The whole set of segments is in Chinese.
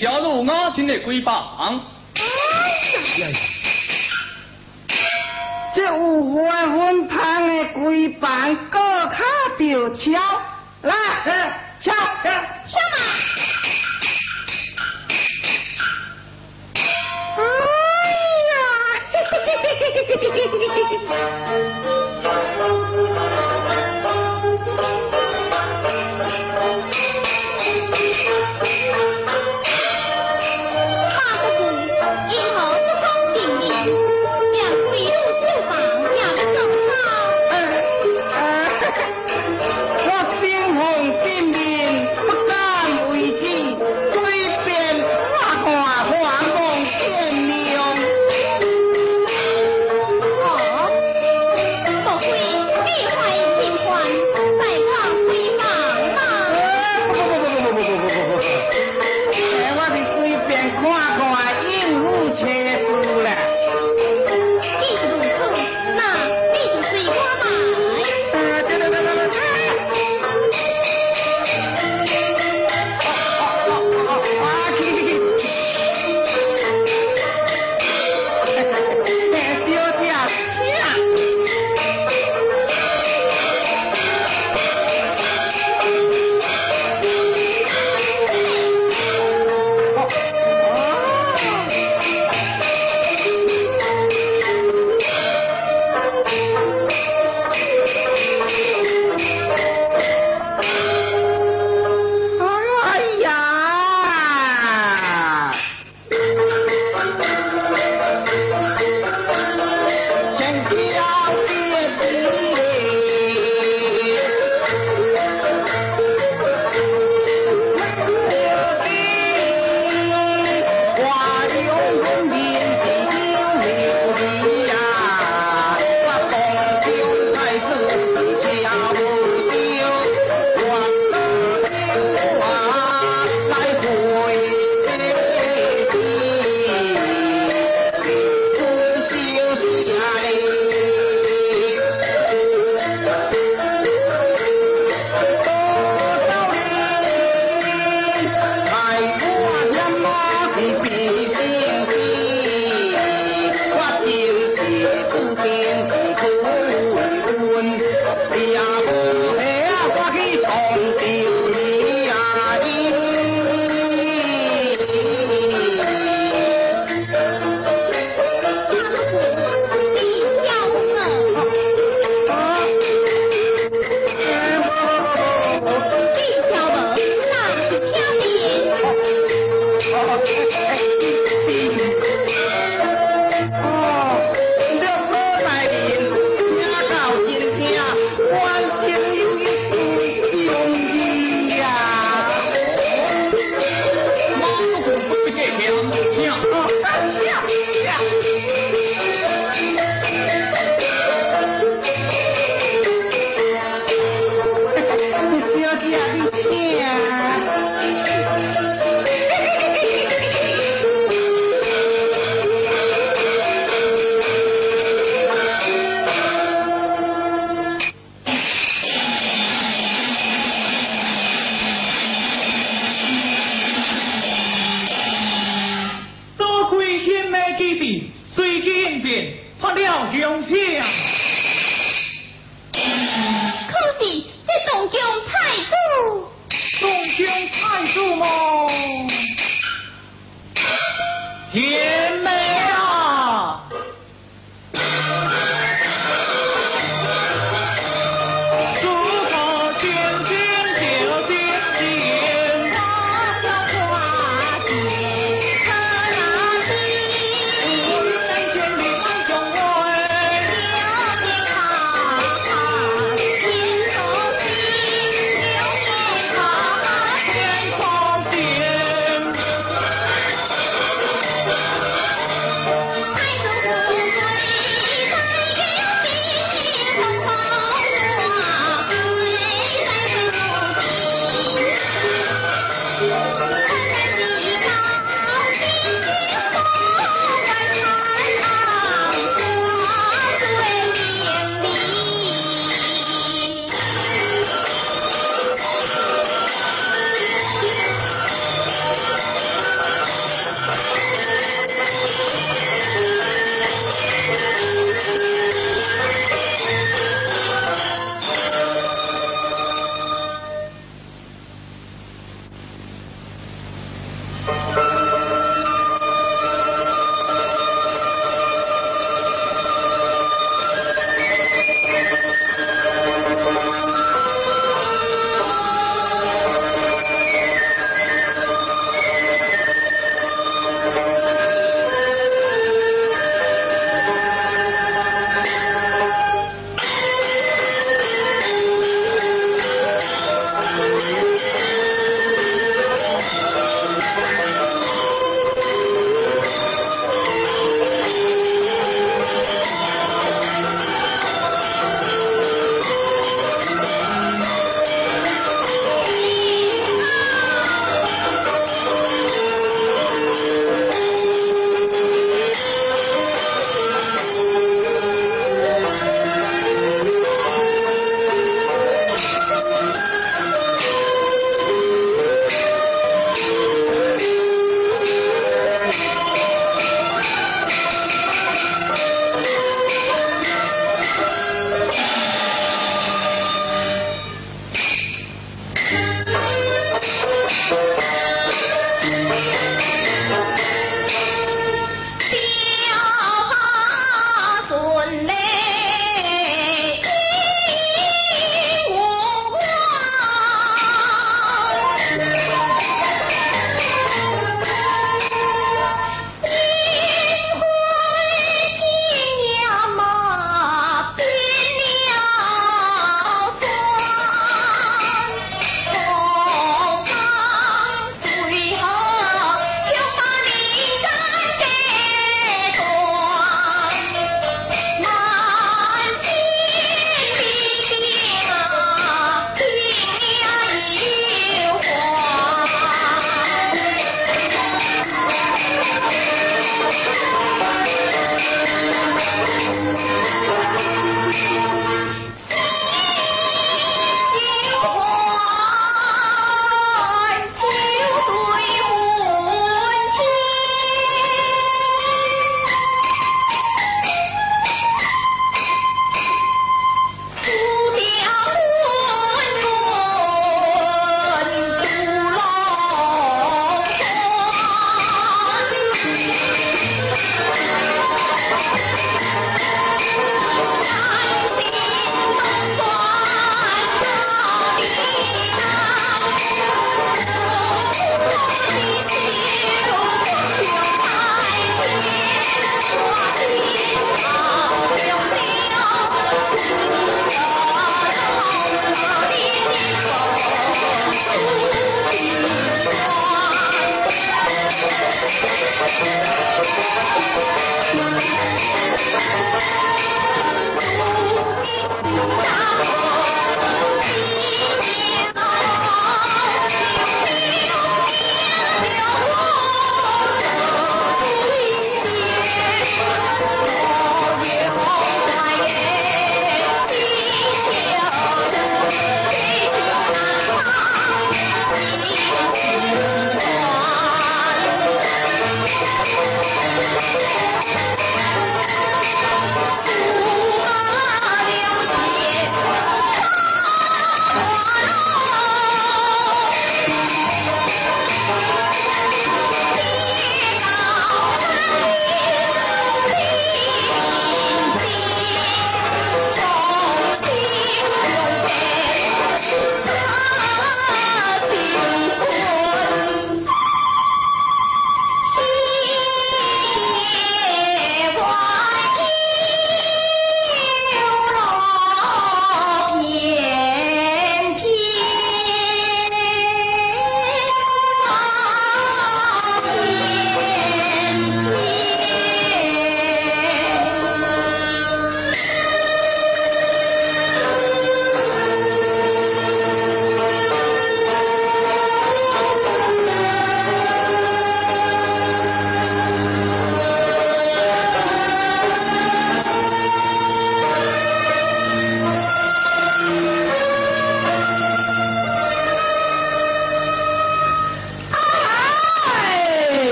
小路我请你跪棒。这有花粉芳的鬼棒，各卡就敲，来，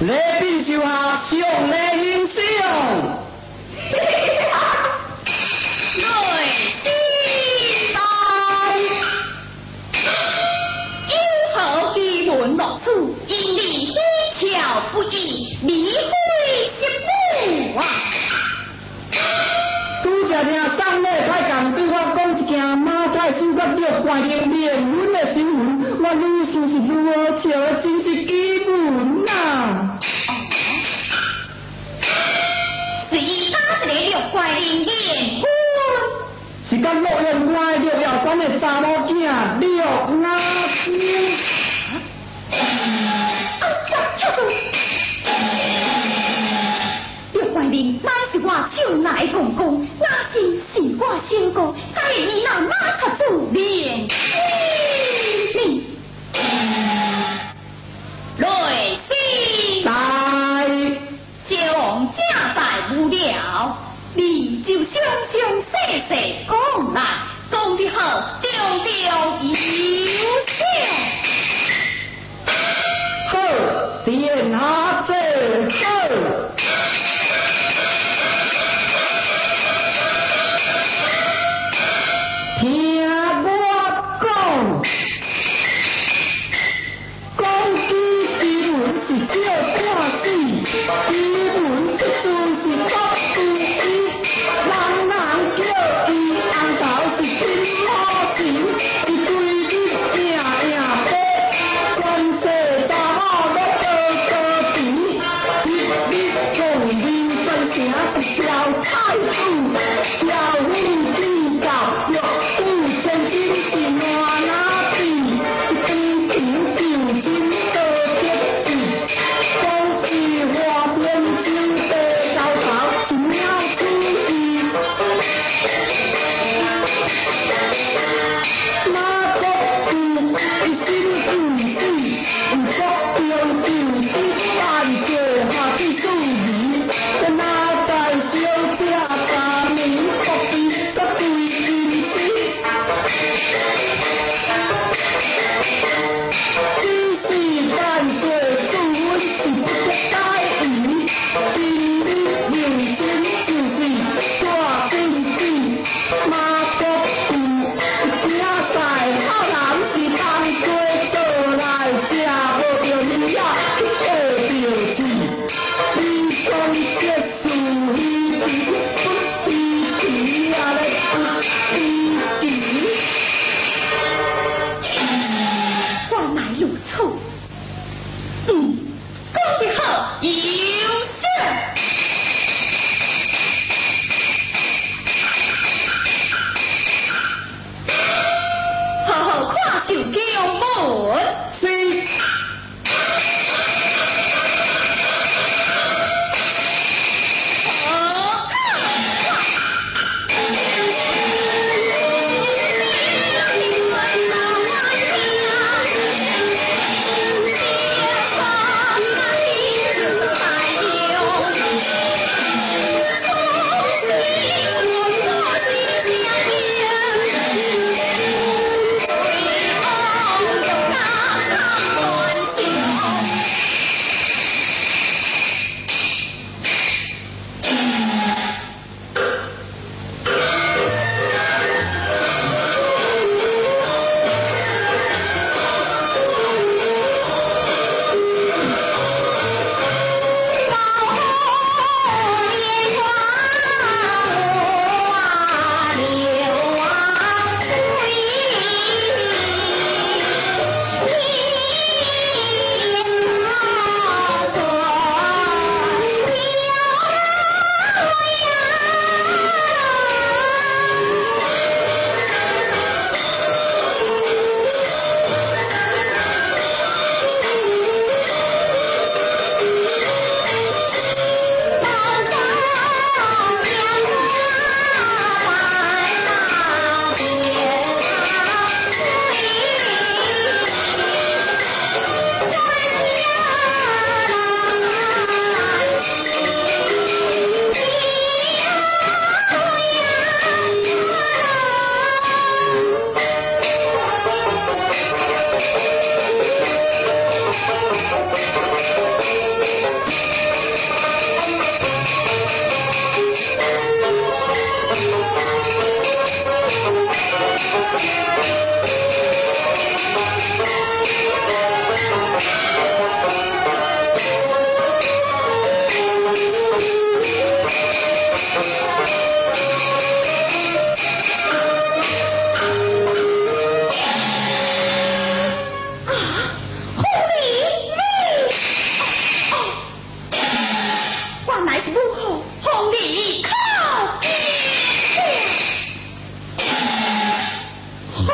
Let 查某仔，了，怀那是我唱来讲讲，那是是我，伊那。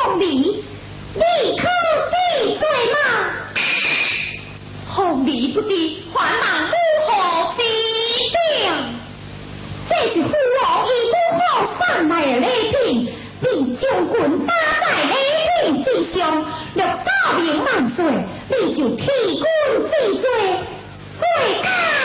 红礼，你可记罪吗？红礼不知还望如何指点？这是父王已母好送来的礼品，并将军打在礼品之上，六大明万岁，你就替君治罪，最该。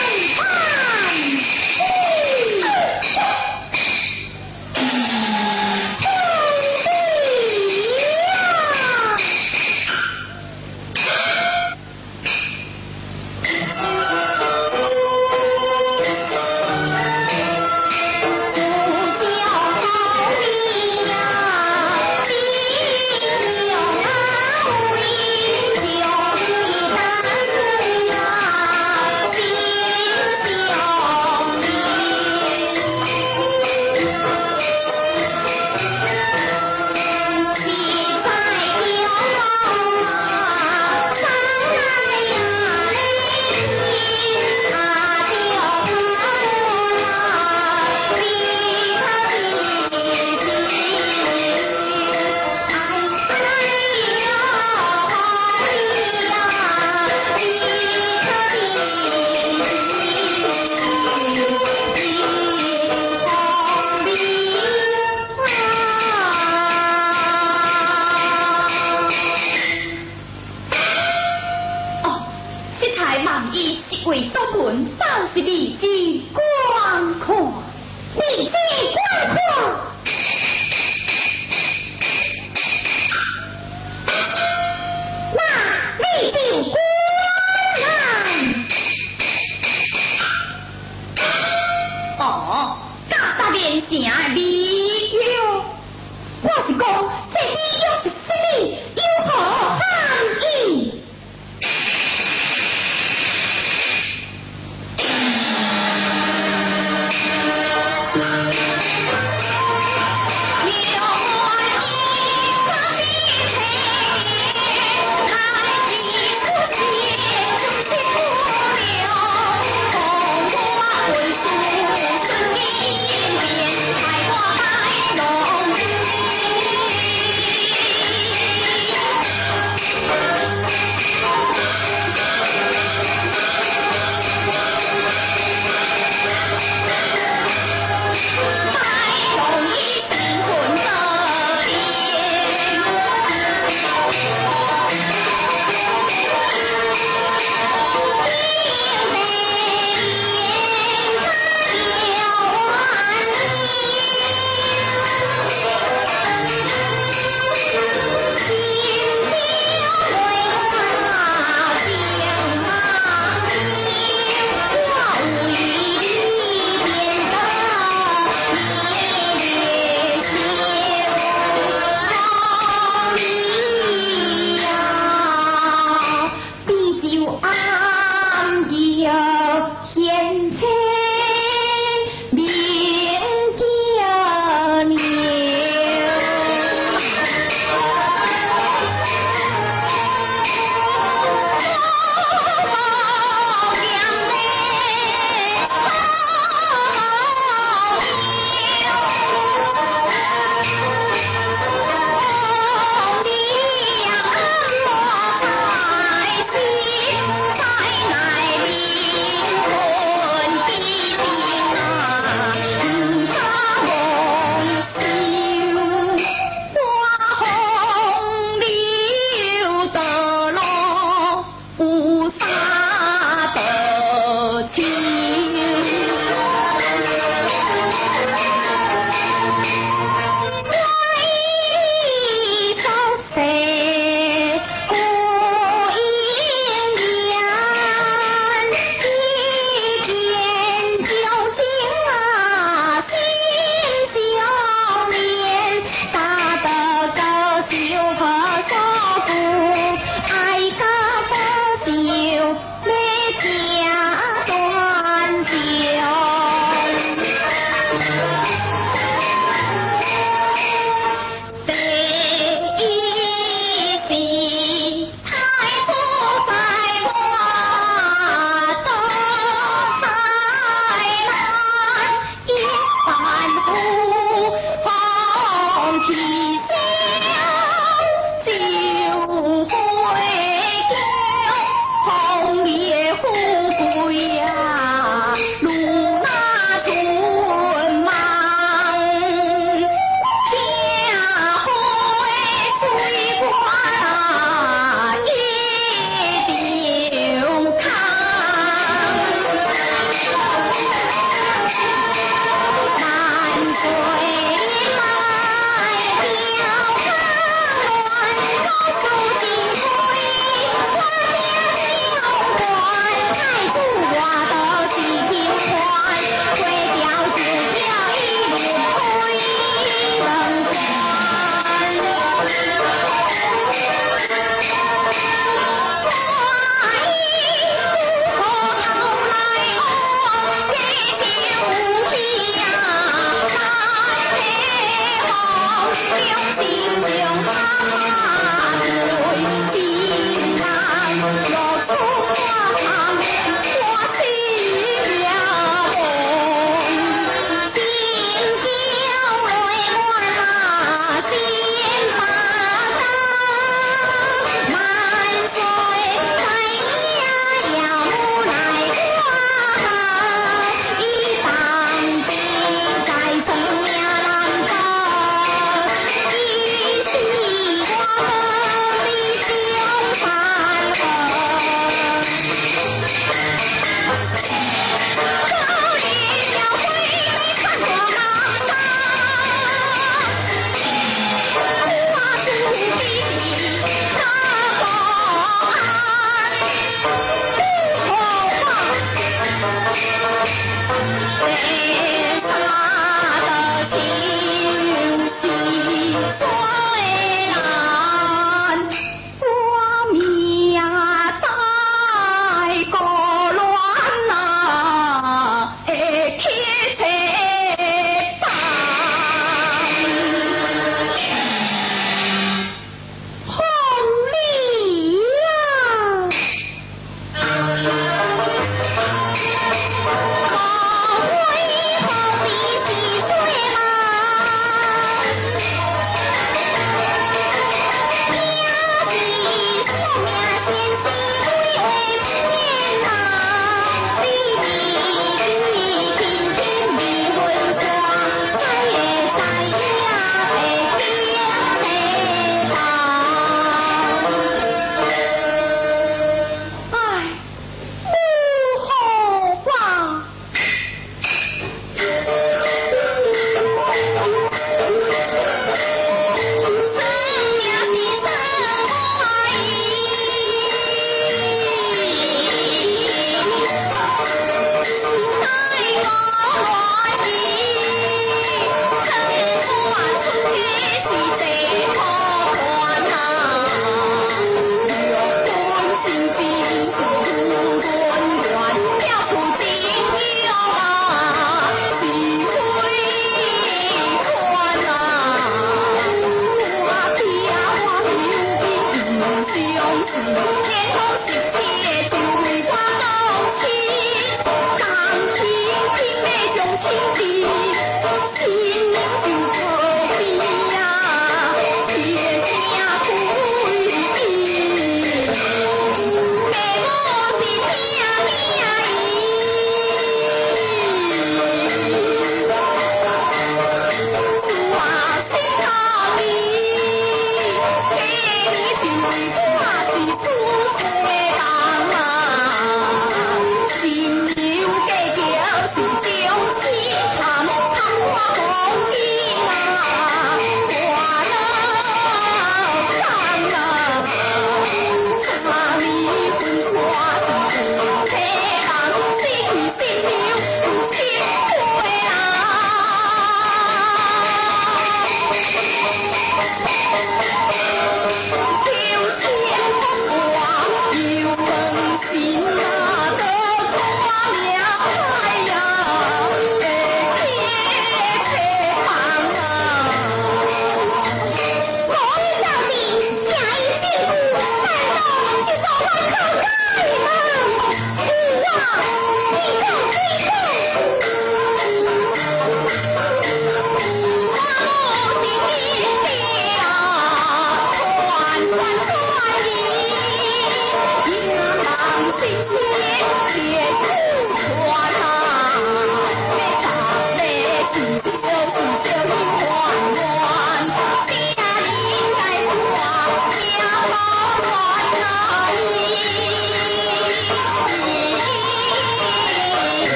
Thank you.